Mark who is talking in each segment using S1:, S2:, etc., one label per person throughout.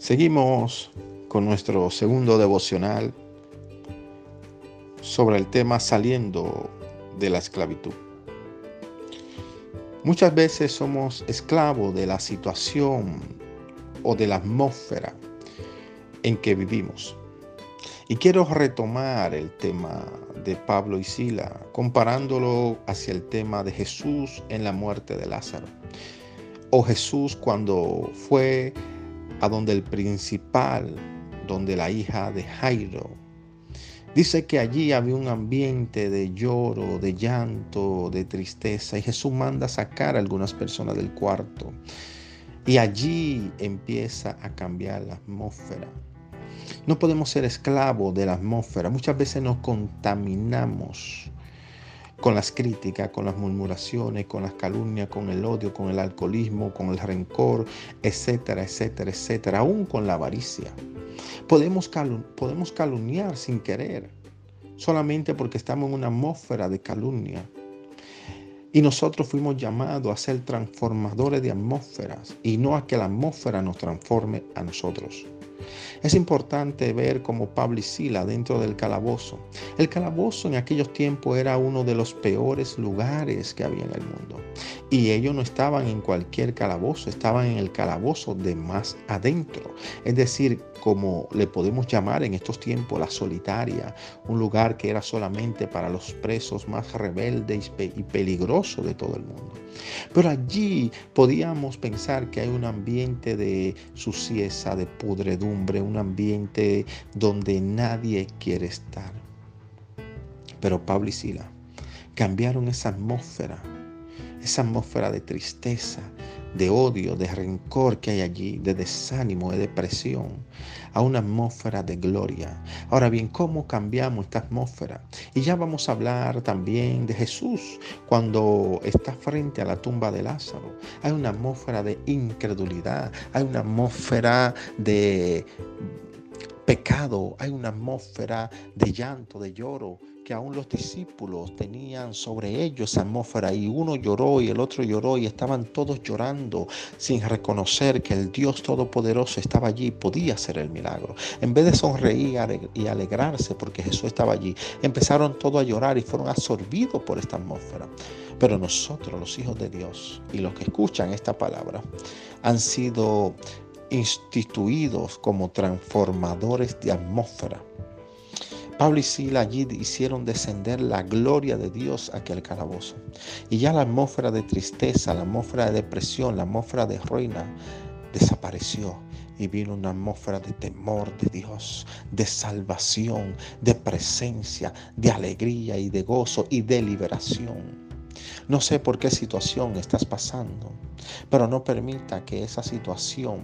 S1: Seguimos con nuestro segundo devocional sobre el tema saliendo de la esclavitud. Muchas veces somos esclavos de la situación o de la atmósfera en que vivimos. Y quiero retomar el tema de Pablo y Sila, comparándolo hacia el tema de Jesús en la muerte de Lázaro. O Jesús cuando fue a donde el principal, donde la hija de Jairo. Dice que allí había un ambiente de lloro, de llanto, de tristeza y Jesús manda sacar a algunas personas del cuarto. Y allí empieza a cambiar la atmósfera. No podemos ser esclavos de la atmósfera. Muchas veces nos contaminamos con las críticas, con las murmuraciones, con las calumnias, con el odio, con el alcoholismo, con el rencor, etcétera, etcétera, etcétera, aún con la avaricia. Podemos, podemos calumniar sin querer, solamente porque estamos en una atmósfera de calumnia. Y nosotros fuimos llamados a ser transformadores de atmósferas y no a que la atmósfera nos transforme a nosotros. Es importante ver cómo Pablo y Sila dentro del calabozo. El calabozo en aquellos tiempos era uno de los peores lugares que había en el mundo. Y ellos no estaban en cualquier calabozo, estaban en el calabozo de más adentro. Es decir, como le podemos llamar en estos tiempos la solitaria, un lugar que era solamente para los presos más rebeldes y peligrosos de todo el mundo. Pero allí podíamos pensar que hay un ambiente de sucieza, de pudredumbre, un ambiente donde nadie quiere estar. Pero Pablo y Sila cambiaron esa atmósfera, esa atmósfera de tristeza, de odio, de rencor que hay allí, de desánimo, de depresión, a una atmósfera de gloria. Ahora bien, ¿cómo cambiamos esta atmósfera? Y ya vamos a hablar también de Jesús cuando está frente a la tumba de Lázaro. Hay una atmósfera de incredulidad, hay una atmósfera de pecado, hay una atmósfera de llanto, de lloro, que aún los discípulos tenían sobre ellos esa atmósfera y uno lloró y el otro lloró y estaban todos llorando sin reconocer que el Dios Todopoderoso estaba allí y podía hacer el milagro. En vez de sonreír y alegrarse porque Jesús estaba allí, empezaron todos a llorar y fueron absorbidos por esta atmósfera. Pero nosotros, los hijos de Dios y los que escuchan esta palabra, han sido instituidos como transformadores de atmósfera Pablo y Sila allí hicieron descender la gloria de Dios a aquel calabozo. Y ya la atmósfera de tristeza, la atmósfera de depresión, la atmósfera de ruina desapareció y vino una atmósfera de temor de Dios, de salvación, de presencia, de alegría y de gozo y de liberación. No sé por qué situación estás pasando, pero no permita que esa situación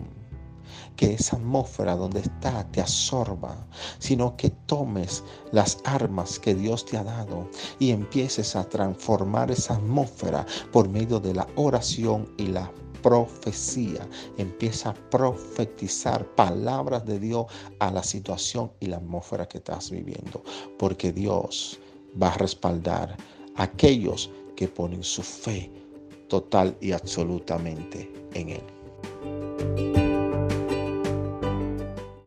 S1: que esa atmósfera donde está te absorba, sino que tomes las armas que Dios te ha dado y empieces a transformar esa atmósfera por medio de la oración y la profecía. Empieza a profetizar palabras de Dios a la situación y la atmósfera que estás viviendo, porque Dios va a respaldar a aquellos que ponen su fe total y absolutamente en Él.